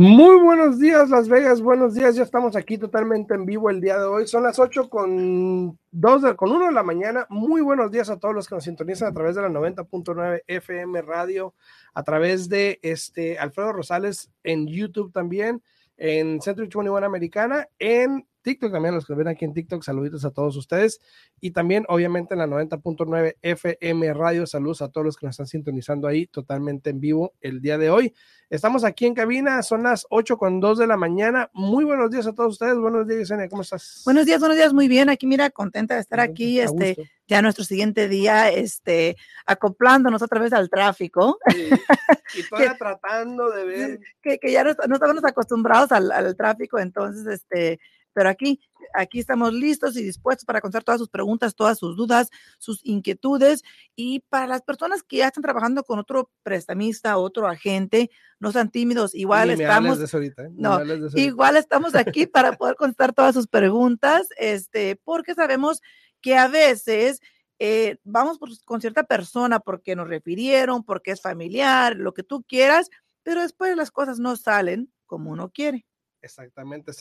Muy buenos días, Las Vegas. Buenos días. Ya estamos aquí totalmente en vivo el día de hoy. Son las 8 con 2 de, con 1 de la mañana. Muy buenos días a todos los que nos sintonizan a través de la 90.9 FM Radio, a través de este Alfredo Rosales en YouTube también, en Centro 21 Americana, en TikTok también, los que ven aquí en TikTok, saluditos a todos ustedes. Y también, obviamente, en la 90.9 FM Radio, saludos a todos los que nos están sintonizando ahí totalmente en vivo el día de hoy. Estamos aquí en cabina, son las 8 con 2 de la mañana. Muy buenos días a todos ustedes. Buenos días, Yesenia, ¿cómo estás? Buenos días, buenos días, muy bien. Aquí, mira, contenta de estar aquí. Este, ya nuestro siguiente día, este, acoplándonos otra vez al tráfico. Sí, y todavía tratando de ver. Que, que ya no, no, estamos acostumbrados al, al tráfico, entonces, este, pero aquí, aquí estamos listos y dispuestos para contestar todas sus preguntas, todas sus dudas, sus inquietudes. Y para las personas que ya están trabajando con otro prestamista, otro agente, no sean tímidos, igual estamos, ¿eh? no, igual estamos aquí para poder contestar todas sus preguntas, este, porque sabemos que a veces eh, vamos con cierta persona porque nos refirieron, porque es familiar, lo que tú quieras, pero después las cosas no salen como uno quiere. Exactamente,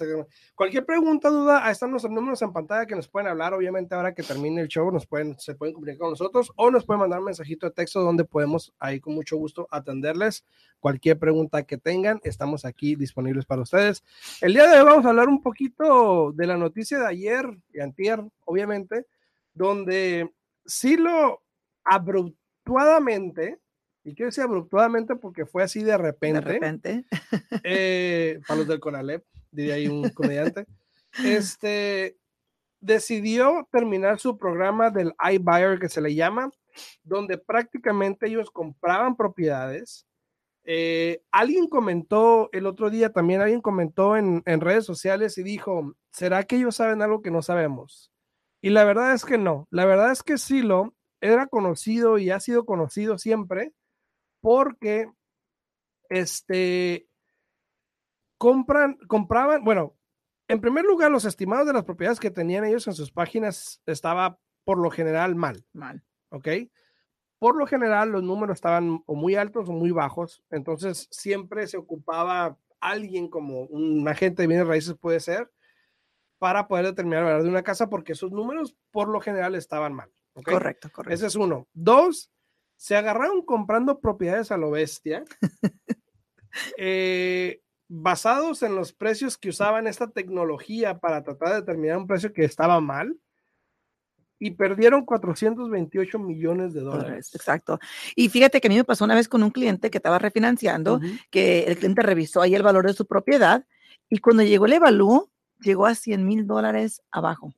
Cualquier pregunta, duda, ahí están nuestros números en pantalla que nos pueden hablar. Obviamente, ahora que termine el show, nos pueden, se pueden comunicar con nosotros o nos pueden mandar un mensajito de texto donde podemos ahí con mucho gusto atenderles. Cualquier pregunta que tengan, estamos aquí disponibles para ustedes. El día de hoy vamos a hablar un poquito de la noticia de ayer y antier, obviamente, donde sí lo abruptamente y quiero decir abruptamente porque fue así de repente. De repente. Eh, para los del Conalep, diría ahí un comediante. Este decidió terminar su programa del iBuyer que se le llama, donde prácticamente ellos compraban propiedades. Eh, alguien comentó el otro día, también alguien comentó en, en redes sociales y dijo, ¿será que ellos saben algo que no sabemos? Y la verdad es que no, la verdad es que Silo era conocido y ha sido conocido siempre porque este compran, compraban, bueno, en primer lugar, los estimados de las propiedades que tenían ellos en sus páginas estaba por lo general mal. Mal. ¿Ok? Por lo general, los números estaban o muy altos o muy bajos. Entonces, siempre se ocupaba alguien como un agente de bienes raíces, puede ser, para poder determinar la verdad de una casa, porque sus números por lo general estaban mal. Correcto, correcto. Ese es uno. Dos, se agarraron comprando propiedades a lo bestia, eh, basados en los precios que usaban esta tecnología para tratar de determinar un precio que estaba mal. Y perdieron 428 millones de dólares. Exacto. Y fíjate que a mí me pasó una vez con un cliente que estaba refinanciando, que el cliente revisó ahí el valor de su propiedad y cuando llegó el evalúo, llegó a 100 mil dólares abajo.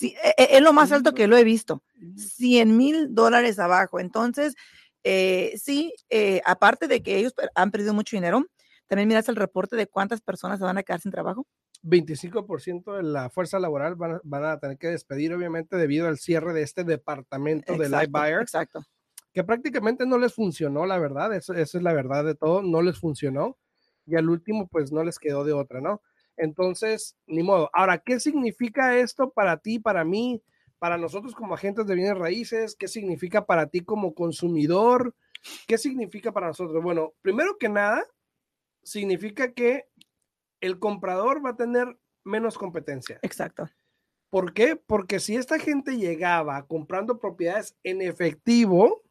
E, es lo más alto que lo he visto. 100 mil dólares abajo. Entonces, eh, sí, eh, aparte de que ellos han perdido mucho dinero, también miras el reporte de cuántas personas se van a quedar sin trabajo. 25% de la fuerza laboral van a, tener que despedir, obviamente, debido al cierre de este departamento de Live Buyer. Exacto. Que prácticamente no les funcionó, la verdad. Eso, eso es la verdad de todo. No les funcionó. Y al último, pues no les quedó de otra, ¿no? Entonces, ni modo. Ahora, ¿qué significa esto para ti, para mí, para nosotros como agentes de bienes raíces? ¿Qué significa para ti como consumidor? ¿Qué significa para nosotros? Bueno, primero que nada, significa que el comprador va a tener menos competencia. Exacto. ¿Por qué? Porque si esta gente llegaba comprando propiedades en efectivo,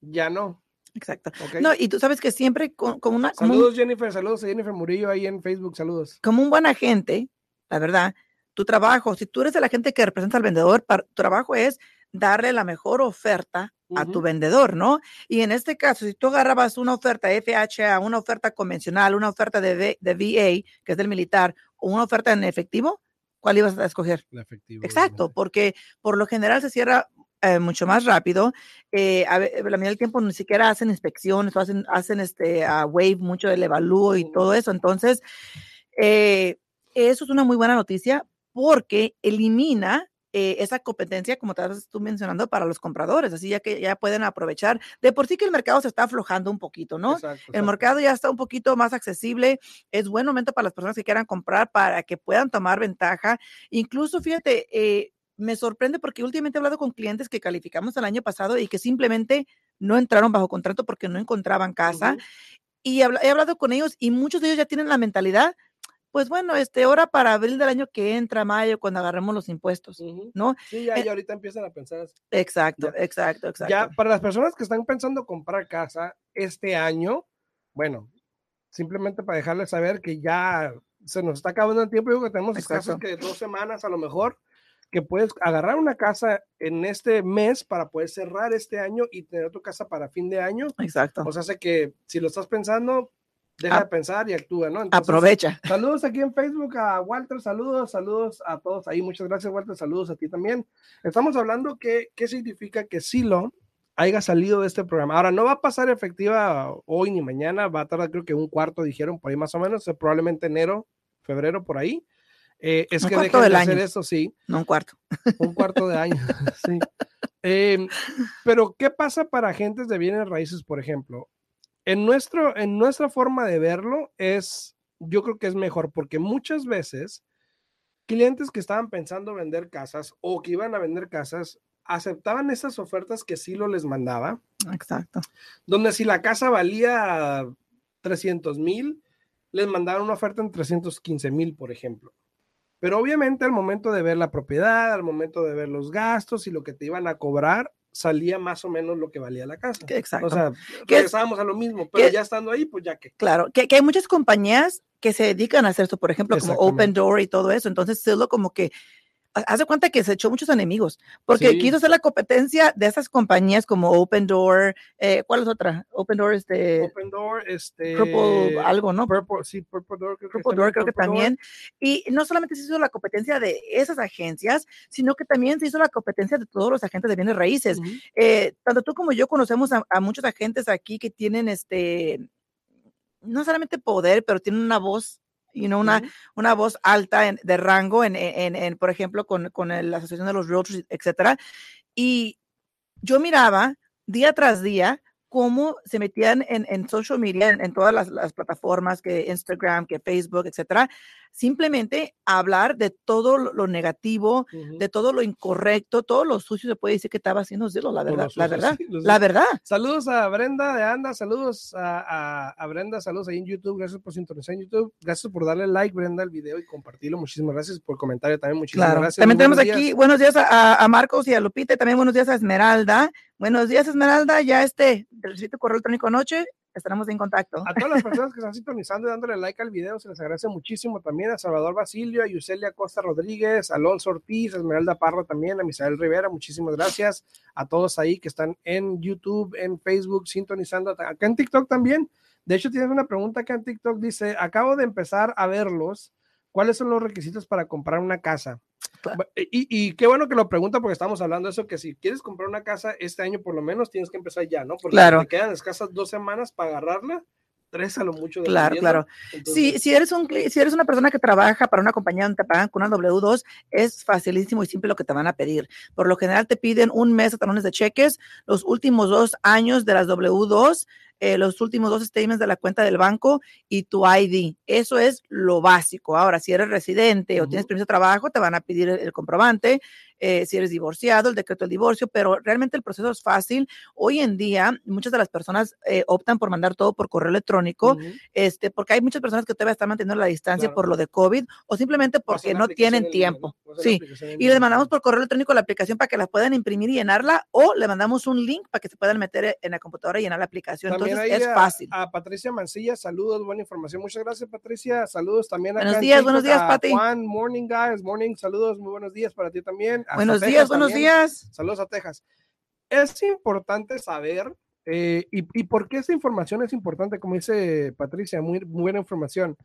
ya no. Exacto. No, y tú sabes que siempre con, una... Saludos Jennifer, saludos a Jennifer Murillo ahí en Facebook, saludos. Como un buen agente, la verdad, tu trabajo, si tú eres el agente que representa al vendedor, tu trabajo es darle la mejor oferta a tu vendedor, ¿no? Y en este caso, si tú agarrabas una oferta FHA, una oferta convencional, una oferta de, de VA, que es del militar, o una oferta en efectivo, ¿cuál ibas a escoger? El efectivo. Exacto, porque por lo general se cierra eh, mucho más rápido. Eh, a, la medida del tiempo ni siquiera hacen inspecciones o hacen, hacen este, a wave mucho del evalúo y todo eso. Entonces, eh, eso es una muy buena noticia porque elimina esa competencia, como te estás tú mencionando, para los compradores, así ya que ya pueden aprovechar. De por sí que el mercado se está aflojando un poquito, ¿no? El mercado ya está un poquito más accesible, es buen momento para las personas que quieran comprar para que puedan tomar ventaja. Incluso, fíjate, me sorprende porque últimamente he hablado con clientes que calificamos el año pasado y que simplemente no entraron bajo contrato porque no encontraban casa. Y he hablado con ellos y muchos de ellos ya tienen la mentalidad pues bueno, este, hora para abril del año que entra, mayo, cuando agarremos los impuestos, ¿no? Sí, ya, ya, ahorita empiezan a pensar así. Exacto, exacto, exacto. Ya, para las personas que están pensando comprar casa este año, bueno, simplemente para dejarles saber que ya se nos está acabando el tiempo, digo que tenemos casos que de dos semanas a lo mejor, que puedes agarrar una casa en este mes para poder cerrar este año y tener tu casa para fin de año. Exacto. O sea, sé que si lo estás pensando, deja de pensar y actúa, ¿no? aprovecha. Saludos aquí en Facebook a Walter, saludos, saludos a todos ahí. Muchas gracias, Walter, saludos a ti también. Estamos hablando que, qué significa que Silo haya salido de este programa. Ahora, no va a pasar efectiva hoy ni mañana, va a tardar creo que un cuarto, dijeron por ahí más o menos, probablemente enero, febrero, por ahí. Eh, es que dejen de hacer eso, sí. No un cuarto. Un cuarto de año, sí. Em, pero, ¿qué pasa para agentes de bienes raíces, por ejemplo? en, nuestro, en nuestra forma de verlo es, yo creo que es mejor porque muchas veces clientes que estaban pensando vender casas o que iban a vender casas aceptaban esas ofertas que sí lo les mandaba. Exacto. Donde si la casa valía 300 mil, les mandaron una oferta en 315 mil, por ejemplo. Pero obviamente al momento de ver la propiedad, al momento de ver los gastos y lo que te iban a cobrar, salía más o menos lo que valía la casa. Exacto. O sea, regresábamos a lo mismo, pero ya estando ahí, pues ya que. Claro, que, que, hay muchas compañías que se dedican a hacer esto, por ejemplo, como Open Door y todo eso. Entonces, es lo como que hace cuenta que se echó muchos enemigos, porque quiso hacer la competencia de esas compañías como Open Door, eh, ¿cuál es otra? Open Door, este... Open Door, este... Purple, algo, ¿no? Purple, sí, Purple Door. Creo Purple Door creo que también. Y no solamente se hizo la competencia de esas agencias, sino que también se hizo la competencia de todos los agentes de bienes raíces. Eh, tanto tú como yo conocemos a, a muchos agentes aquí que tienen este no solamente poder, pero tienen una voz you know, una, una voz alta en, de rango, en, en, en, por ejemplo, con, con la Asociación de los Realtors, etcétera. Y yo miraba día tras día cómo se metían en, en social media, en, todas las, las, plataformas, que Instagram, que Facebook, etcétera, simplemente hablar de todo lo negativo, de todo lo incorrecto, todo lo sucio se puede decir que estaba haciendo Zillow, la verdad, la verdad, la verdad. Saludos a Brenda de Anda, saludos a, a, Brenda, saludos ahí en YouTube, gracias por sintonizar en YouTube, gracias por darle like, Brenda, al video y compartirlo, muchísimas gracias por el comentario también, muchísimas gracias. También tenemos aquí, buenos días a, a, Marcos y a Lupita, también buenos días a Esmeralda, buenos días Esmeralda, ya este, recibiste correo electrónico noche, estaremos en contacto. A todas las personas que están sintonizando y dándole like al video, se les agradece muchísimo también a Salvador Basilio, a Yuselia Costa Rodríguez, a Alonso Ortiz, a Esmeralda Parra también, a Misael Rivera, muchísimas gracias a todos ahí que están en YouTube, en Facebook, sintonizando, acá en TikTok también. De hecho, tienes una pregunta acá en TikTok, dice, acabo de empezar a verlos, ¿cuáles son los requisitos para comprar una casa? Y, qué bueno que lo pregunta porque estamos hablando de eso, que si quieres comprar una casa este año por lo menos tienes que empezar ya, ¿no? Porque claro. te quedan escasas dos semanas para agarrarla, tres a lo mucho. Claro, claro. si, si, eres un, si eres una persona que trabaja para una compañía donde te pagan con una W2, es facilísimo y simple lo que te van a pedir. Por lo general te piden un mes de talones de cheques, los últimos dos años de las W2, eh, los últimos dos statements de la cuenta del banco y tu ID. Eso es lo básico. Ahora, si eres residente o tienes permiso de trabajo, te van a pedir el, comprobante. Eh, si eres divorciado, el decreto del divorcio, pero realmente el proceso es fácil. Hoy en día, muchas de las personas eh, optan por mandar todo por correo electrónico, este, porque hay muchas personas que todavía están manteniendo la distancia por lo de COVID o simplemente porque no tienen tiempo. Sí, y les mandamos por correo electrónico la aplicación para que la puedan imprimir y llenarla o le mandamos un link para que se puedan meter en la computadora y llenar la aplicación. Entonces, es fácil. A Patricia Mancilla, saludos, buena información. Muchas gracias, Patricia. Saludos también a Buenos días, buenos días, Pati. Juan, morning, guys. Morning, saludos, muy buenos días para ti también. buenos días, buenos días. Saludos a Texas. Es importante saber eh, y, y, por qué esa información es importante, como dice Patricia, muy, muy buena información.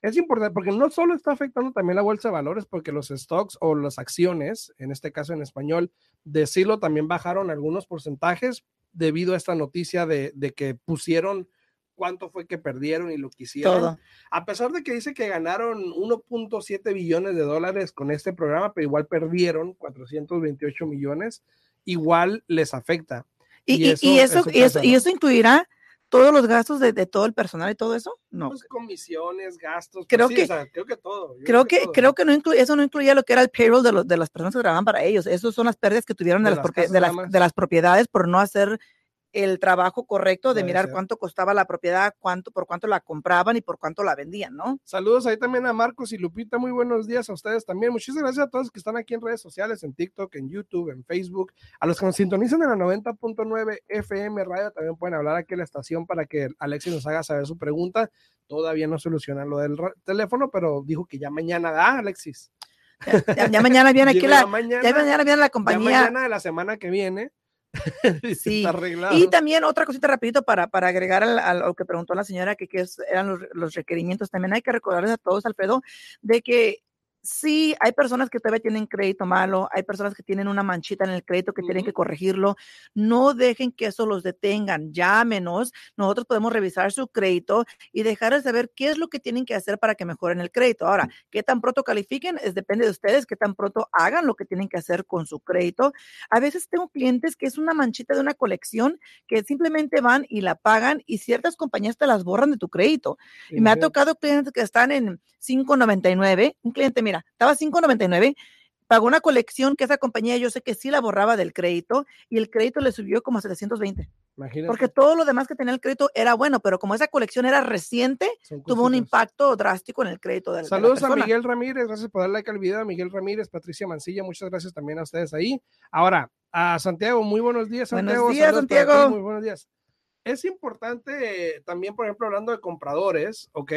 Es importante porque no solo está afectando también la bolsa de valores, porque los stocks o las acciones, en este caso en español, de Silo también bajaron algunos porcentajes debido a esta noticia de, que pusieron cuánto fue que perdieron y lo que hicieron. A pesar de que dice que ganaron 1.7 billones de dólares con este programa, pero igual perdieron 428 millones, igual les afecta. Y, eso, y eso, y eso incluirá todos los gastos de, de todo el personal y todo eso? No. Pues comisiones, gastos. Creo pues sí, que- o sea, creo que todo. Creo que, todo. creo que no incluye, eso no incluía lo que era el payroll de, los, de las personas que trabajaban para ellos. Esas son las pérdidas que tuvieron de, De las, las propie- casas de, nada las, de las propiedades por no hacer el trabajo correcto de Puede mirar ser. cuánto costaba la propiedad, cuánto, por cuánto la compraban y por cuánto la vendían, ¿no? Saludos ahí también a Marcos y Lupita. Muy buenos días a ustedes también. Muchísimas gracias a todos que están aquí en redes sociales, en TikTok, en YouTube, en Facebook. A los que nos sintonizan en la 90.9 FM Radio también pueden hablar aquí en la estación para que Alexis nos haga saber su pregunta. Todavía no solucionan lo del teléfono, pero dijo que ya mañana da, Alexis. Ya, ya mañana viene aquí Llega la, mañana, ya mañana viene la ya compañía. mañana de la semana que viene. Sí. Y también otra cosita rapidito para, para agregar al- a lo que preguntó la señora, que, que eran los, los requerimientos. También hay que recordarles a todos, Alfredo, de que sí hay personas que todavía tienen crédito malo, hay personas que tienen una manchita en el crédito que tienen que corregirlo. No dejen que eso los detengan, llámenos. Nosotros podemos revisar su crédito y dejarles saber qué es lo que tienen que hacer para que mejoren el crédito. Ahora, qué tan pronto califiquen, es depende de ustedes, qué tan pronto hagan lo que tienen que hacer con su crédito. A veces tengo clientes que es una manchita de una colección que simplemente van y la pagan y ciertas compañías te las borran de tu crédito. Y me ha tocado clientes que están en 5.99. Un cliente, mira, estaba 5.99, pagó una colección que esa compañía yo sé que sí la borraba del crédito y el crédito le subió como a 720. Imagínate. Porque todo lo demás que tenía el crédito era bueno, pero como esa colección era reciente, tuvo un impacto drástico en el crédito de, de la Saludos a persona. Miguel Ramírez, gracias por dar like al video. Miguel Ramírez, Patricia Mancilla, muchas gracias también a ustedes ahí. Ahora, a Santiago, muy buenos días, Buenos Santiago. días, para ti, Santiago. muy buenos días. Es importante eh, también, por ejemplo, hablando de compradores, ¿ok?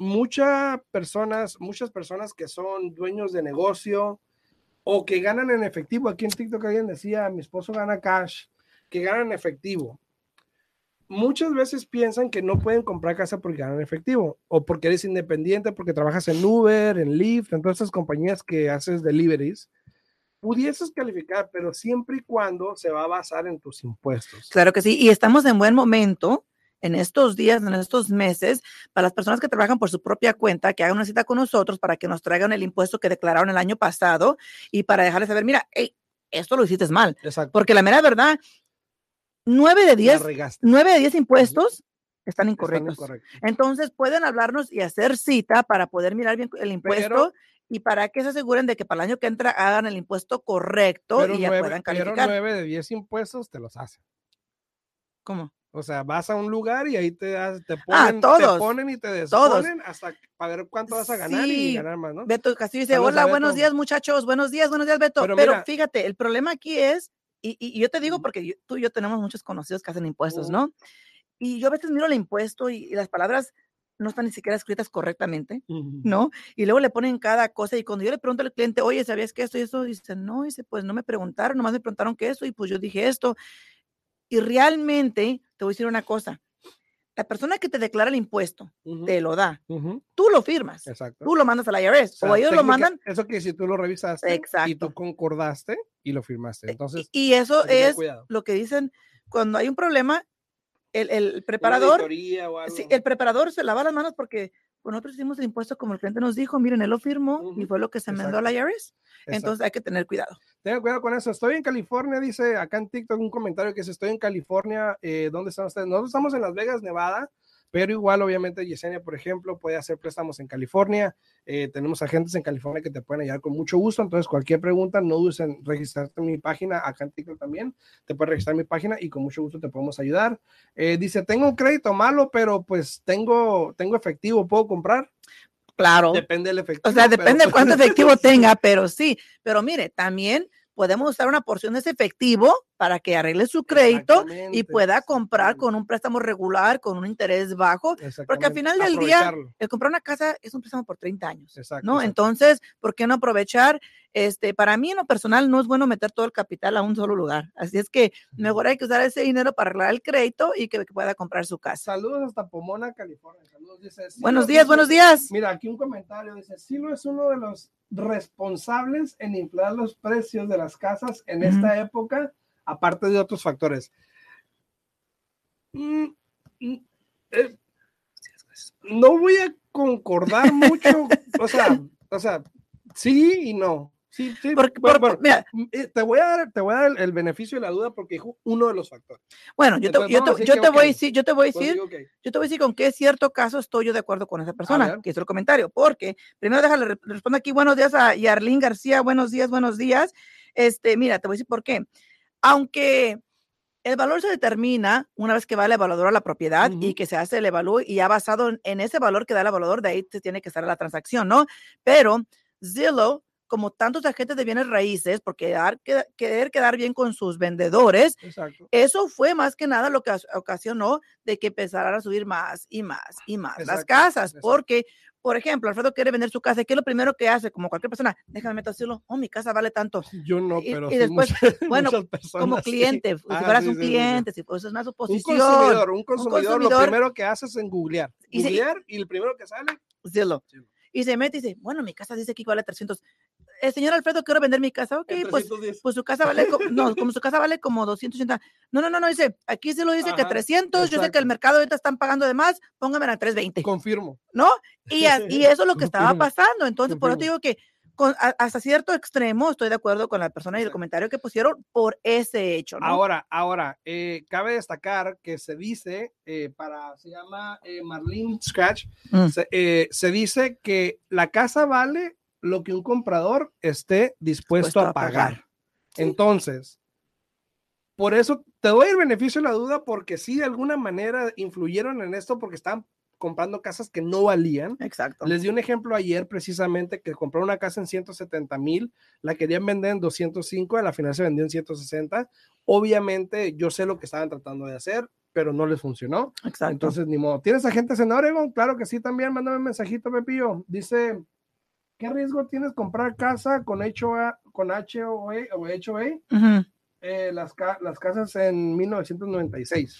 Muchas personas, muchas personas que son dueños de negocio o que ganan en efectivo. Aquí en TikTok alguien decía, mi esposo gana cash, que ganan en efectivo muchas veces piensan que no pueden comprar casa porque ganan efectivo o porque eres independiente, porque trabajas en Uber, en Lyft, en todas estas compañías que haces deliveries. Pudieses calificar, pero siempre y cuando se va a basar en tus impuestos. Claro que sí, y estamos en buen momento en estos días, en estos meses, para las personas que trabajan por su propia cuenta, que hagan una cita con nosotros para que nos traigan el impuesto que declararon el año pasado y para dejarles saber, mira, hey, esto lo hiciste mal, Exacto. porque la mera verdad, nueve de diez, nueve de diez impuestos están Están incorrectos. Entonces pueden hablarnos y hacer cita para poder mirar bien el impuesto Pero- y para que se aseguren de que para el año que entra hagan el impuesto correcto Pero y ya nueve, puedan pero calificar. nueve de 10 impuestos te los hacen. ¿Cómo? O sea, vas a un lugar y ahí te, te, Ah, ponen, todos. te ponen y te Todos. desponen hasta para ver cuánto vas a ganar Sí. y ganar más, ¿no? Beto Castillo dice, Saludos hola, buenos días muchachos, buenos días, buenos días Beto. Pero Pero, mira- fíjate, el problema aquí es, y, y- y yo te digo porque yo- tú y yo tenemos muchos conocidos que hacen impuestos, Ujú. ¿no? Y yo a veces miro el impuesto y, y las palabras no están ni siquiera escritas correctamente, Ujú. ¿no? Y luego le ponen cada cosa y cuando yo le pregunto al cliente, oye, ¿sabías que esto y esto? Dice, no, dice, pues no me preguntaron, nomás me preguntaron que esto y pues yo dije esto. Y realmente, te voy a decir una cosa, la persona que te declara el impuesto te lo da, tú lo firmas, Exacto. tú lo mandas al IRS O sea, o ellos lo mandan Eso que si tú lo revisaste y tú concordaste y lo firmaste. Y- Entonces, y eso es cuidado. lo que dicen cuando hay un problema, el, el preparador, o algo. sí, el preparador se lava las manos porque pues, nosotros hicimos el impuesto como el cliente nos dijo, miren, él lo firmó y Ujú, fue lo que se mandó al exacto. IRS. Exacto. Entonces hay que tener cuidado. Tengan cuidado con eso. Estoy en California, dice acá en TikTok un comentario que dice, estoy en California, eh, ¿dónde están ustedes? Nosotros estamos en Las Vegas, Nevada, pero igual obviamente Yesenia, por ejemplo, puede hacer préstamos en California. Eh, tenemos agentes en California que te pueden ayudar con mucho gusto. Entonces, cualquier pregunta, no dudes en registrarte en mi página, acá en TikTok también. Te puedes registrar en mi página y con mucho gusto te podemos ayudar. Eh, dice, tengo un crédito malo, pero pues tengo, tengo efectivo, ¿puedo comprar? Claro. Depende del efectivo. O sea, pero- depende de cuánto efectivo tenga, pero sí. Pero mire, también podemos usar una porción de ese efectivo para que arregle su crédito y pueda comprar con un préstamo regular, con un interés bajo. Porque al final del día, el comprar una casa es un préstamo por 30 años. Exacto, ¿no? exacto. Entonces, ¿por qué no aprovechar? Este, para mí en lo personal no es bueno meter todo el capital a un solo lugar. Así es que mejor hay que usar ese dinero para arreglar el crédito y que, que pueda comprar su casa. Saludos hasta Pomona, California. Saludos, dice, Buenos días, buenos días. Mira, aquí un comentario dice, Silo es uno de los responsables en inflar los precios de las casas en esta época, aparte de otros factores. Mm, mm, eh, no voy a concordar mucho, o sea, o sea, sí y no. Sí, sí. Porque, bueno, por- bueno, mira, eh, te voy a dar, te voy a dar el, el beneficio de la duda porque dijo uno de los factores. bueno, yo te, voy a decir, yo te voy a Entonces decir, digo, ok, yo te voy a decir con qué cierto caso estoy yo de acuerdo con esa persona, que hizo el comentario, porque primero déjale re- respondo aquí, buenos días a Yarlín García, buenos días, buenos días. Este, mira, te voy a decir por qué. Aunque el valor se determina una vez que va el evaluador a la propiedad y que se hace el evalúo y ya basado en, en ese valor que da el evaluador, de ahí se tiene que estar la transacción, ¿no? Pero Zillow, como tantos agentes de bienes raíces, queda- querer quedar bien con sus vendedores, Exacto. eso fue más que nada lo que as- ocasionó de que empezaran a subir más y más y más las casas, exacto. porque, por ejemplo, Alfredo quiere vender su casa, ¿y qué es lo primero que hace? Como cualquier persona, déjame meter decirlo, oh, mi casa vale tanto. Yo no, pero y sí después, muchas- bueno, muchas personas Como sí. cliente, si Ah, fueras sí, un sí, sí, sí. cliente, si fueras una Un suposición, consumidor, un consumidor, lo primero que haces es googlear. Y sí, y- Googlear y el primero que sale. Zillow. Y se mete y dice, bueno, mi casa dice que vale 300. El señor Alfredo, quiero vender mi casa. Ok, pues 310. pues su casa vale, co- no, como su casa vale como 280. No, no, no, no, dice, aquí se lo dice que Ajá, 300, yo sé que el mercado ahorita están pagando de más, póngame a 320, Confirmo. ¿no? Y, y eso es lo que estaba pasando. Entonces, por eso te digo que con- a- hasta cierto extremo estoy de acuerdo con la persona y el comentario que pusieron por ese hecho, ¿no? Ahora, ahora, eh, cabe destacar que se dice, eh, para, se llama eh, Marlene Scratch, Mm. se, eh, se dice que la casa vale lo que un comprador esté dispuesto Dispuesto a a pagar. Entonces, por eso te doy el beneficio de la duda porque sí de alguna manera influyeron en esto porque estaban comprando casas que no valían. Exacto. Les di un ejemplo ayer precisamente que compró una casa en 170 mil, la querían vender en 205, a la final se vendió en 160. Obviamente yo sé lo que estaban tratando de hacer, pero no les funcionó. Exacto. Entonces, ni modo. ¿Tienes agentes en Oregon? Claro que sí, también. Mándame un mensajito, Pepillo. Dice, ¿qué riesgo tienes comprar casa con HOA, con HOA o HOA? Ujú. Eh, las, las casas en 1996.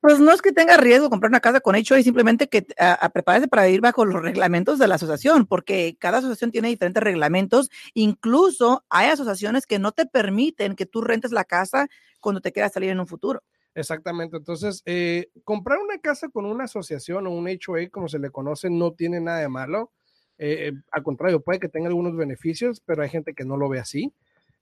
Pues no es que tenga riesgo comprar una casa con hecho y simplemente que a, a prepararse para ir bajo los reglamentos de la asociación, porque cada asociación tiene diferentes reglamentos. Incluso hay asociaciones que no te permiten que tú rentes la casa cuando te quieras salir en un futuro. Exactamente. Entonces, eh, comprar una casa con una asociación o un HOA, como se le conoce, no tiene nada de malo. Eh, al contrario, puede que tenga algunos beneficios, pero hay gente que no lo ve así.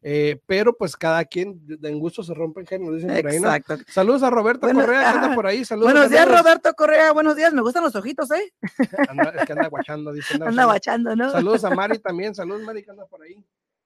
Eh, pero pues cada quien de en gusto se rompe el género, dicen por ahí, ¿no? Exacto. Saludos a Roberto Bueno, Correa, que anda por ahí. Saludos, Buenos días. Roberto Correa. Buenos días. Me gustan los ojitos, ¿eh? Anda, es que anda guachando, dice. anda Anda guachando. ¿no? Saludos a Mari también. Saludos, Mari, que anda por ahí.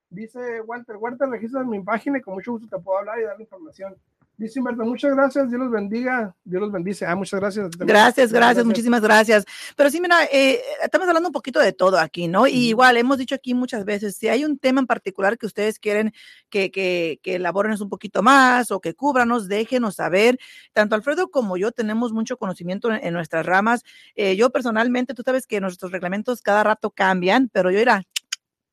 Dice Walter, Walter, registra en mi página y con mucho gusto te puedo hablar y dar la información. Dice Humberto, muchas gracias, Dios los bendiga, Dios los bendice. Ah, muchas gracias. Gracias, gracias, muchísimas gracias. Pero sí, mira, eh, estamos hablando un poquito de todo aquí, ¿no? Y igual hemos dicho aquí muchas veces, si hay un tema en particular que ustedes quieren que, que, que elaboren un poquito más o que cúbranos, déjenos saber. Tanto Alfredo como yo tenemos mucho conocimiento en, en nuestras ramas. Eh, yo personalmente, tú sabes que nuestros reglamentos cada rato cambian, pero yo era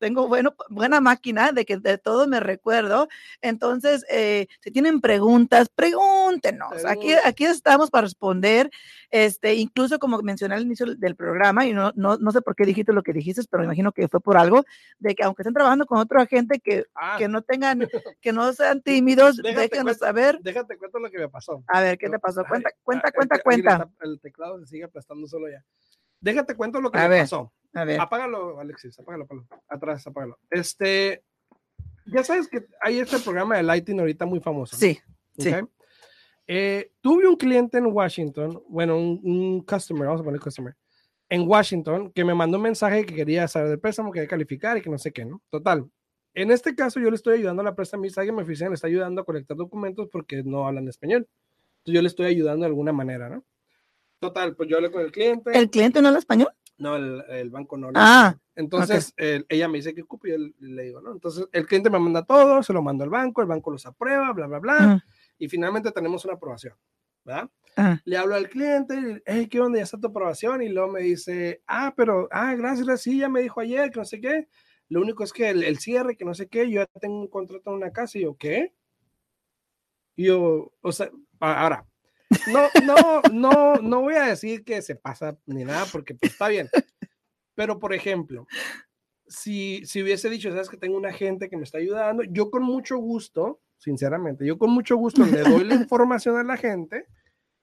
tengo bueno, buena máquina de que de todo me recuerdo. Entonces, eh, si tienen preguntas, pregúntenos. Aquí, aquí estamos para responder. Este, incluso como mencioné al inicio del- programa, y no, no, no sé por qué dijiste lo que dijiste, pero me imagino que fue por algo, de que aunque estén trabajando con otro agente, que, Ah, que no tengan, que no sean tímidos, Déjate déjenos cuenta- saber. déjate cuento lo que me pasó. A ver, ¿qué te pasó? Cuenta, cuenta, cuenta, cuenta. El teclado se sigue aplastando solo ya. Déjate cuento lo que A me ver. pasó. A ver. Apágalo, Alexis, apágalo, apágalo. Atrás, apágalo. Este, ya sabes que hay este programa de Lighting ahorita muy famoso. ¿no? Sí, sí. Eh, tuve un cliente en Washington, bueno, un, un customer, vamos a poner customer, en Washington, que me mandó un mensaje que quería saber del préstamo, quería calificar y que no sé qué, ¿no? Total. En este caso, yo le estoy ayudando a la prestamista, alguien en mi oficina le está ayudando a colectar documentos porque no hablan español. Entonces, yo le estoy ayudando de alguna manera, ¿no? Total, pues yo hablé con el cliente. ¿El cliente no habla español? No, el, el banco no. Ah, Entonces, el- ella me dice que ocupe y yo le digo, ¿no? Entonces, el cliente me manda todo, se lo mando al banco, el banco los aprueba, bla, bla, bla, Ujú. y finalmente tenemos una aprobación, ¿verdad? Ah. Le hablo al cliente, hey, ¿qué onda? Ya está tu aprobación, y luego me dice, ah, pero, ah, gracias, gracias, sí, ya me dijo ayer, que no sé qué. Lo único es que el, el cierre, que no sé qué, yo ya tengo un contrato en una casa, y yo, ¿qué? Y yo, o sea, ahora, no, no, no, no voy a decir que se pasa ni nada, porque pues, está bien. Pero, por ejemplo, si, si hubiese dicho, sabes que tengo un agente que me está ayudando, yo con mucho gusto, sinceramente, yo con mucho gusto le doy la información a la gente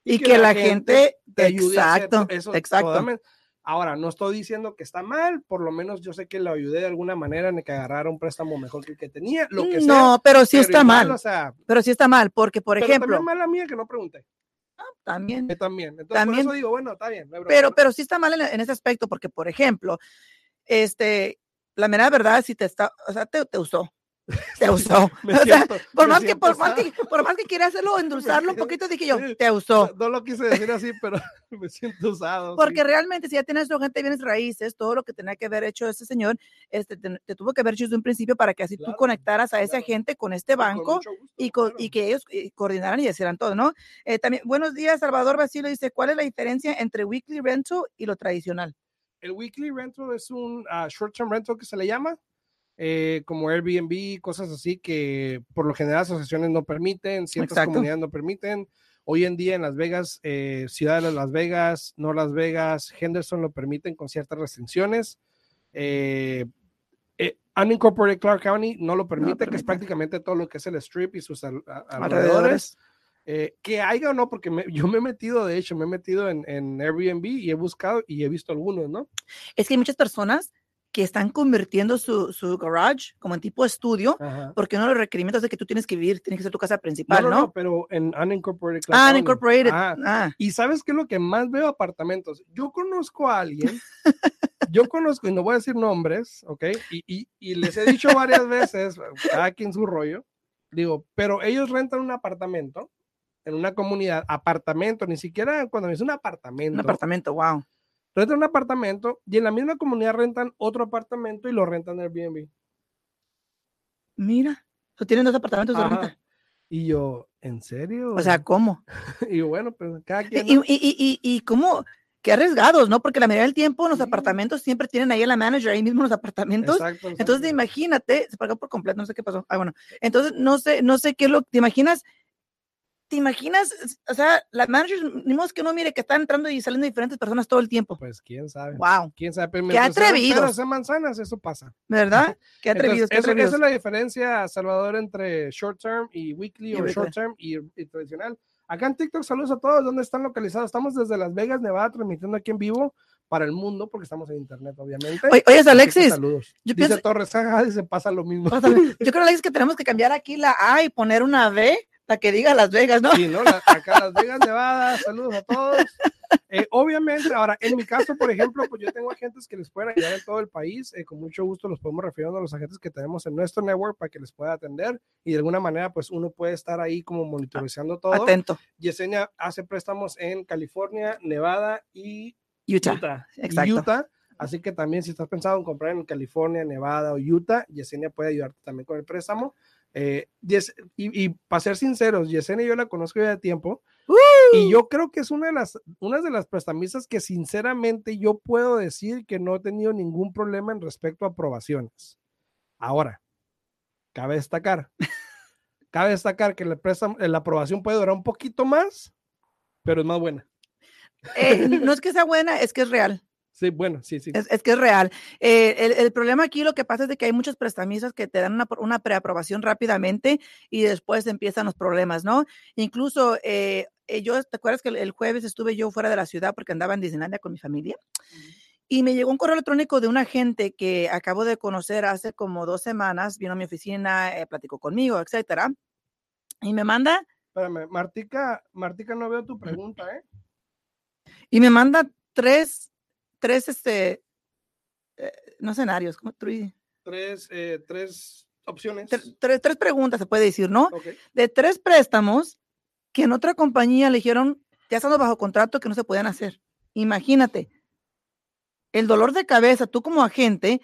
Y que la gente, te ayude a hacer exacto, eso exacto. totalmente. Ahora, no estoy diciendo que está mal, por lo menos yo sé que lo ayudé de alguna manera en que agarrara un préstamo mejor que el que tenía, lo que sea. No, pero sí está igual, mal. O sea, Pero sí está mal, porque, por pero ejemplo, también mala mía que no pregunté. También, Que también. Entonces, También. por eso digo, bueno, está bien. no hay pero, pero sí está mal en, en ese aspecto, porque, por ejemplo, este, la mera verdad, si te está, o sea, te, te usó. Te usó. Me o sea, siento- por más que, siento por más que, por más que quiera hacerlo, endulzarlo un siento- poquito, dije yo, te usó. No, lo quise decir así, pero me siento usado. Porque sí. realmente si ya tienes tu gente bienes raíces, todo lo que tenía que haber hecho ese señor, este, te, te tuvo que haber hecho desde un principio para que así tú Claro, conectaras a esa claro. gente con este Con banco mucho gusto, y, co- claro. y que ellos eh, coordinaran y hicieran todo, ¿no? Eh, también, buenos días, Salvador Basilio dice, ¿cuál es la diferencia entre weekly rental y lo tradicional? El weekly rental es un ah, short-term rental que se le llama, eh, como Airbnb, cosas así que por lo general asociaciones no permiten, ciertas Exacto. comunidades no permiten. Hoy en día en Las Vegas, eh, Ciudad de Las Vegas, no Las Vegas, Henderson lo permiten con ciertas restricciones. Eh, eh, unincorporated Clark County no lo permite, que es permite. prácticamente todo lo que es el strip y sus al-. Alrededores. Eh, que haya o no, porque me- yo me he metido, de hecho, me he metido en, en Airbnb y he buscado y he visto algunos, ¿no? Es que hay muchas personas que están convirtiendo su, su garage como en tipo estudio, Ajá. porque uno de los requerimientos de que tú tienes que vivir, tiene que ser tu casa principal, no, ¿no? no, pero en unincorporated. Clark Ah, unincorporated. Ah, Y sabes qué es lo que más veo apartamentos. Yo conozco a alguien, yo conozco, y no voy a decir nombres, ¿ok? Y, y, y les he dicho varias veces, cada quien su rollo, digo, pero ellos rentan un apartamento en una comunidad, apartamento, ni siquiera cuando es un apartamento. un apartamento, wow. Rentan un apartamento y en la misma comunidad rentan otro apartamento y lo rentan en Airbnb. Mira, ¿tú tienen dos apartamentos de renta? Y yo, ¿en serio? O sea, ¿cómo? y bueno, pues cada quien. y, ¿no? y, y, y cómo, qué arriesgados, ¿no? Porque la mayoría del tiempo los Sí. apartamentos siempre tienen ahí a la manager, ahí mismo los apartamentos. Exacto, Entonces, exacto. imagínate, se pagó por completo, no sé qué pasó. Ah, bueno. Entonces, no sé, no sé qué es lo te imaginas. ¿Te imaginas? O sea, la manager, ni modo que uno mire que están entrando y saliendo diferentes personas todo el tiempo. Pues quién sabe. Wow, Quién sabe. Pero Qué peras, sean manzanas, eso pasa. ¿verdad? Qué Entonces, atrevidos, eso- esa es la diferencia, Salvador, entre short term y weekly o short term y, y tradicional. Acá en TikTok, saludos a todos. ¿Dónde están localizados? Estamos desde Las Vegas, Nevada, transmitiendo aquí en vivo para el mundo, porque estamos en internet, obviamente. Oye, que Alexis, saludos. yo Dice pienso- Torres, se pasa lo mismo. pásame. yo creo, Alexis, que tenemos que cambiar aquí la A y poner una B para que diga Las Vegas, ¿no? Sí, ¿no? La- acá Las Vegas, Nevada, saludos a todos. Eh, obviamente, ahora, en mi caso, por ejemplo, pues yo tengo agentes que les pueden ayudar en todo el país. eh, con mucho gusto los podemos referir a los agentes que tenemos en nuestro network para que les pueda atender y de alguna manera, pues uno puede estar ahí como monitorizando todo. Atento. Yesenia hace préstamos en California, Nevada y Utah. Utah. exacto. Utah. Así que también si estás pensando en comprar en California, Nevada o Utah, Yesenia puede ayudarte también con el préstamo. Eh, Yes- y, y para ser sinceros, Yesenia yo la conozco ya de tiempo y yo creo que es una de las, una de las prestamistas que sinceramente yo puedo decir que no he tenido ningún problema en respecto a aprobaciones. Ahora, cabe destacar, cabe destacar que el préstamo- la aprobación puede durar un poquito más, pero es más buena. Eh, no es que sea buena, es que es real. Sí, bueno, sí, sí. Es, es que es real. Eh, el, el problema aquí lo que pasa es de que hay muchos prestamistas que te dan una, una preaprobación rápidamente y después empiezan los problemas, ¿no? Incluso eh, eh, yo, ¿te acuerdas que el, el jueves estuve yo fuera de la ciudad porque andaba en Disneylandia con mi familia? Y me llegó un correo electrónico de una gente que acabo de conocer hace como dos semanas, vino a mi oficina, eh, platicó conmigo, etcétera. Y me manda, Espérame, Martica, Martica, no veo tu pregunta, ¿eh? y me manda tres, tres, este, eh, no escenarios, como three- Tres, eh, tres opciones. tre- tres, tres preguntas, se puede decir, ¿no? De tres préstamos que en otra compañía le dijeron, ya estamos bajo contrato, que no se pueden hacer. Imagínate, el dolor de cabeza, tú como agente,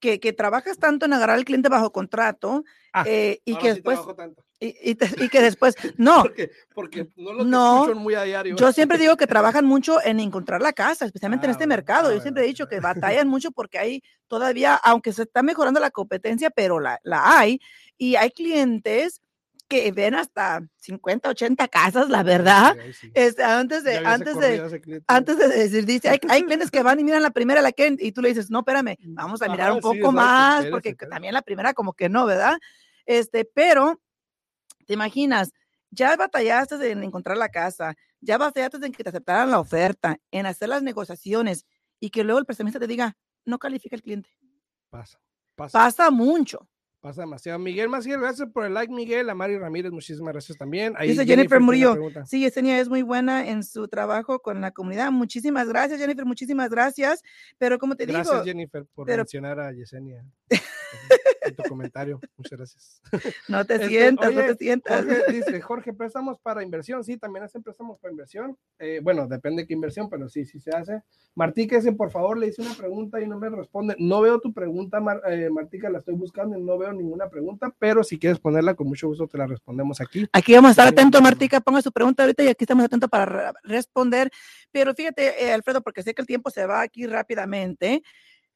que, que trabajas tanto en agarrar al cliente bajo contrato Ah, eh, y que sí después, tanto. Y, y te- y que después, no, Porque, porque no lo No, muy a diario. yo siempre digo que trabajan mucho en encontrar la casa, especialmente en Ah, este bueno, mercado. Yo siempre he dicho sí. que batallan mucho porque hay todavía, aunque se está mejorando la competencia, pero la, la hay, y hay clientes que ven hasta 50, 80 casas, la verdad. Sí, sí. Este, antes de, antes de, antes de decir, dice, hay, hay clientes que van y miran la primera, la que, y tú le dices, no, espérame, vamos a mirar un sí, poco exacto, más, porque también la primera como que no, ¿verdad? Este, pero, te imaginas, ya batallaste en encontrar la casa, ya batallaste en que te aceptaran la oferta, en hacer las negociaciones, y que luego el prestamista te diga, no califica el cliente. Pasa, pasa. Pasa mucho. Pasa demasiado. Miguel Maciel, gracias por el like, Miguel. A Mari Ramírez, muchísimas gracias también. Ahí Dice Jennifer una Murillo. Sí, Yesenia es muy buena en su trabajo con la comunidad. Muchísimas gracias, Jennifer. Muchísimas gracias. Pero como te Gracias, digo, Jennifer, por pero- mencionar a Yesenia en tu comentario. Muchas gracias. no te Este, sientas, no te sientas. Jorge dice, Jorge, préstamos para inversión. Sí, también hacen préstamos para inversión. Eh, bueno, depende de qué inversión, pero sí, sí se hace. Martica dice, por favor, le hice una pregunta y no me responde. No veo tu pregunta, Mar- eh, Martica, la estoy buscando y no veo ninguna pregunta, pero si quieres ponerla, con mucho gusto te la respondemos aquí. Aquí vamos a estar atentos. Martica, ponga su pregunta ahorita y aquí estamos atentos para re- responder. Pero fíjate, eh, Alfredo, porque sé que el tiempo se va aquí rápidamente.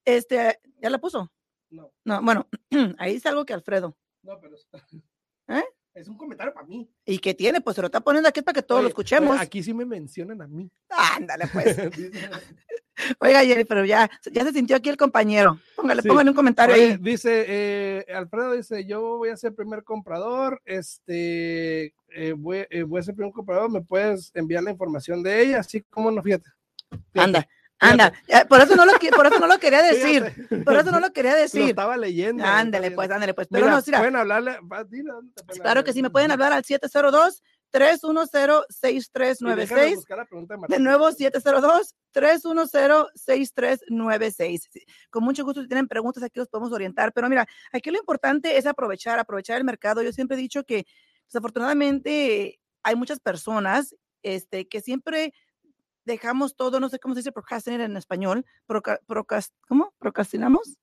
Este, ¿ya la puso? No, No, bueno, ahí dice algo que Alfredo. no, pero es, ¿Eh? es un comentario para mí. ¿Y qué tiene? Pues se lo está poniendo aquí para que todos lo Oye, escuchemos. Aquí sí me mencionan a mí. Ándale, pues. Oiga, Jenny, pero ya, ya se sintió aquí el compañero. Póngale, Sí. póngale un comentario Oye, ahí. dice eh, Alfredo dice yo voy a ser primer comprador este eh, voy, eh, voy a ser primer comprador me puedes enviar la información de ella así como no fíjate Fíjate, Anda, anda. Ya, Por eso no lo, por eso no lo quería decir. fíjate. Por eso no lo quería Lo decir. estaba leyendo Ándale, pues, ándale, pues. Pero Mira, no, mira, pueden hablarle claro que sí, me pueden hablar al 702 310 Y déjame 6396 buscar la pregunta de De Martín. nuevo, 702-310-6396. Sí, Con mucho gusto, si tienen preguntas, aquí los podemos orientar. Pero mira, aquí lo importante es aprovechar, aprovechar el mercado. Yo siempre he dicho que desafortunadamente hay muchas personas este, que siempre dejamos todo, no sé cómo se dice procrastinar en español, proca- procas- ¿cómo? ¿Procrastinamos?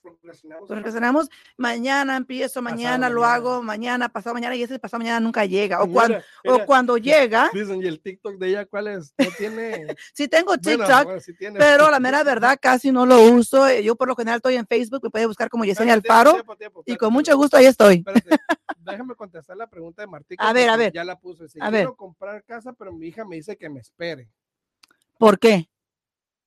Procrastinamos. Procrastinamos, mañana empiezo, mañana lo mañana. hago, mañana, pasado mañana, y ese pasado mañana nunca llega. O, cuando, o cuando llega, dicen y el TikTok de ella cuál es no tiene si tengo TikTok, bueno, sí tiene. pero la mera verdad casi no lo uso. eh, Yo por lo general estoy en Facebook, me puede buscar como Yesenia Alfaro tiempo, tiempo, y con mucho gusto ahí estoy. Espérate, déjame contestar la pregunta de Martín. A ver, a ver. Ya la puse. Si A ver. quiero comprar casa, pero mi hija me dice que me espere. ¿Por qué?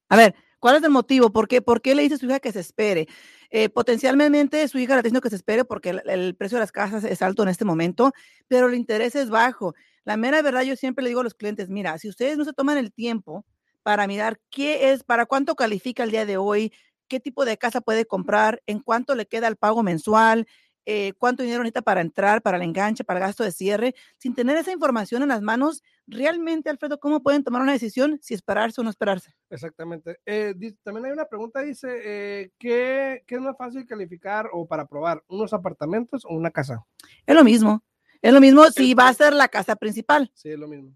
A ver, ¿cuál es el motivo? ¿Por qué, ¿Por qué le dice a su hija que se espere? Eh, potencialmente su hija le está diciendo que se espere porque el, el precio de las casas es alto en este momento, pero el interés es bajo. La mera verdad, yo siempre le digo a los clientes, mira, si ustedes no se toman el tiempo para mirar qué es, para cuánto califica el día de hoy, qué tipo de casa puede comprar, en cuánto le queda el pago mensual, eh, cuánto dinero necesita para entrar, para el enganche, para el gasto de cierre, sin tener esa información en las manos, realmente, Alfredo, ¿cómo pueden tomar una decisión si esperarse o no esperarse? Exactamente. Eh, también hay una pregunta, dice, eh, ¿qué, qué es más fácil calificar o para probar? ¿Unos apartamentos o una casa? Es lo mismo. Es lo mismo si va a ser la casa principal, Sí, es lo mismo.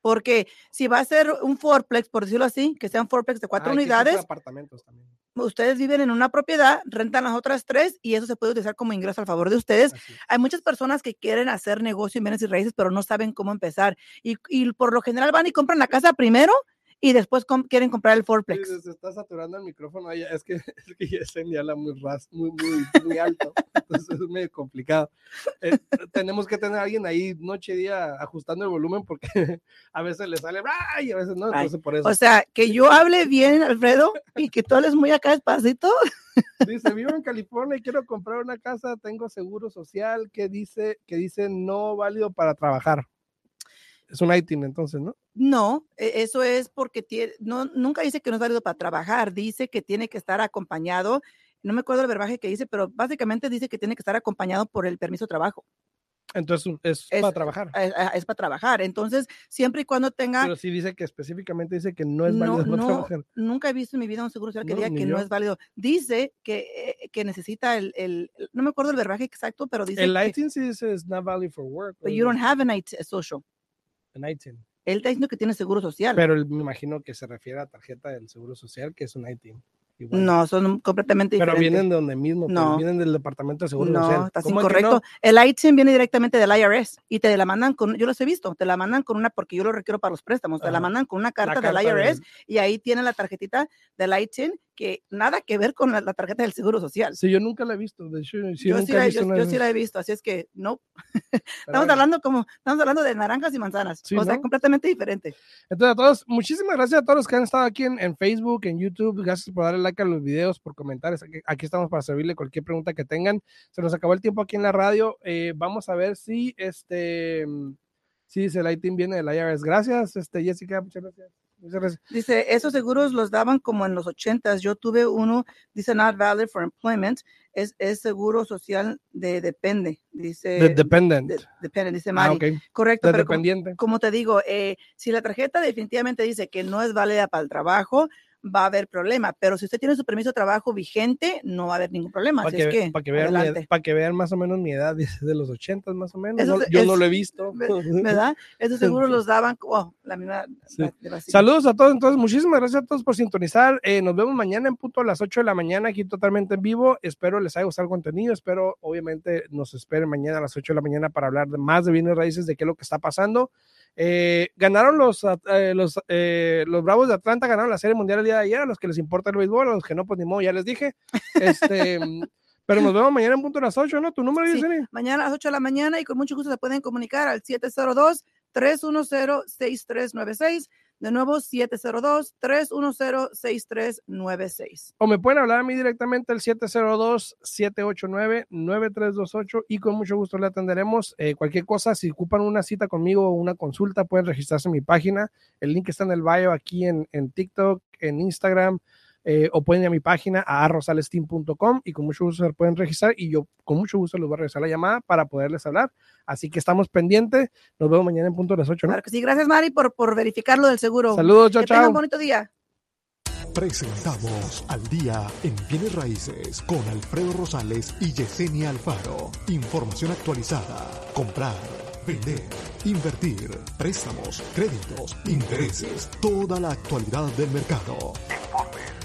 porque si va a ser un fourplex, por decirlo así, que sean fourplex de cuatro Ah, ¿qué tipo de unidades, apartamentos también. Ustedes viven en una propiedad, rentan las otras tres y eso se puede utilizar como ingreso al favor de ustedes. Hay muchas personas que quieren hacer negocio en bienes y raíces, pero no saben cómo empezar. Y, y por lo general van y compran la casa primero y después com- quieren comprar el Sí, fourplex. se- está saturando el micrófono. Es que, es que muy ras, muy, muy, muy alto. Entonces es medio complicado. Eh, tenemos que tener a alguien ahí noche y día ajustando el volumen porque a veces le sale y a veces no. Entonces por eso. O sea, que yo hable bien, Alfredo, y que tú hables muy acá despacito. Dice, vivo en California y quiero comprar una casa, tengo seguro social que dice que dice no válido para trabajar. Es un ITIN entonces, ¿no? No, e- eso es porque tie- no, nunca dice que no es válido para trabajar, dice que tiene que estar acompañado. No me acuerdo el verbaje que dice, pero básicamente dice que tiene que estar acompañado por el permiso de trabajo. Entonces es, Es- para trabajar. Es, es para trabajar. Entonces, siempre y cuando tenga, Pero sí dice que específicamente dice que no es no, válido para no, trabajar. nunca he visto en mi vida un seguro social que No, diga que no yo. es válido. Dice que, eh, que necesita el, el- no me acuerdo el verbaje exacto, pero dice El ITIN sí dice es not valid for work. but you don't have an IT social. Un ITIN. Él está diciendo que tiene seguro social. Pero me imagino que se refiere a tarjeta del seguro social, que es un ITIN. igual. no, son completamente Pero diferentes. vienen de donde mismo, No. vienen del departamento de seguro No, social. estás ¿Cómo que incorrecto. no? El ITIN viene directamente del IRS y te la mandan con, yo los he visto, te la mandan con una, porque yo lo requiero para los préstamos, te la mandan con una carta, carta del IRS del- y ahí tiene la tarjetita del ITIN que nada que ver con la, la tarjeta del Seguro Social. Sí, yo nunca la he visto. De hecho, sí, yo, nunca sí he la, visto yo- una yo de sí la he visto, así es que no. Estamos hablando como, estamos hablando de naranjas y manzanas, Sí, o sea, completamente diferente. Entonces, a todos, muchísimas gracias a todos los que han estado aquí en, en Facebook, en YouTube. Gracias por darle like a los videos, por comentarios. Aquí, aquí estamos para servirle cualquier pregunta que tengan. Se nos acabó el tiempo aquí en la radio. Eh, vamos a ver si este. mm, Si dice el ITIN viene del IRS. Gracias, este, Jessica, muchas gracias. Dice, esos seguros los daban como en los ochentas. Yo tuve uno, dice not valid for employment. Es, es seguro social de depende, dice. De dependent. de- depende, dice Ah, Mari. ok. Correcto, pero como te digo, eh, si la tarjeta definitivamente dice que no es válida para el trabajo, va a haber problema. Pero si usted tiene su permiso de trabajo vigente, no va a haber ningún problema. Para que, es que, pa' que vean que vean más o menos mi edad, dice, de los ochentas más o menos. Eso No- es- yo no es- lo he visto. ¿Verdad? Esos seguros los daban, oh, la misma. Sí. Saludos a todos, entonces muchísimas gracias a todos por sintonizar. Eh, nos vemos mañana en punto a las 8 de la mañana aquí totalmente en vivo. Espero les haya gustado el contenido. Espero obviamente nos esperen mañana a las 8 de la mañana para hablar de más de bienes raíces, de qué es lo que está pasando. Eh, ganaron los, eh, los, eh, los Bravos de Atlanta, ganaron la Serie Mundial el día de ayer, a los que les importa el béisbol, a los que no, pues ni modo, ya les dije. Este, pero nos vemos mañana en punto a las 8, ¿no? ¿Tu número, Sí. Yesenia? Mañana a las 8 de la mañana y con mucho gusto se pueden comunicar al 702-310-6396. De nuevo, 702-310-6396. O me pueden hablar a mí directamente al 702-789-9328 y con mucho gusto le atenderemos. Eh, cualquier cosa, si ocupan una cita conmigo o una consulta, pueden registrarse en mi página. El link está en el bio aquí en, en TikTok, en Instagram, eh, o pueden ir a mi página a rosalesteam.com y con mucho gusto se pueden registrar y yo con mucho gusto les voy a regresar la llamada para poderles hablar. Así que estamos pendientes. Nos vemos mañana en punto de las 8. ¿no? Claro que sí. Gracias, Mari, por, por verificar lo del seguro. Saludos, chao, que tengan chao. un bonito día. Presentamos al día en bienes raíces con Alfredo Rosales y Yesenia Alfaro. Información actualizada. Comprar, vender, invertir, préstamos, créditos, intereses, toda la actualidad del mercado.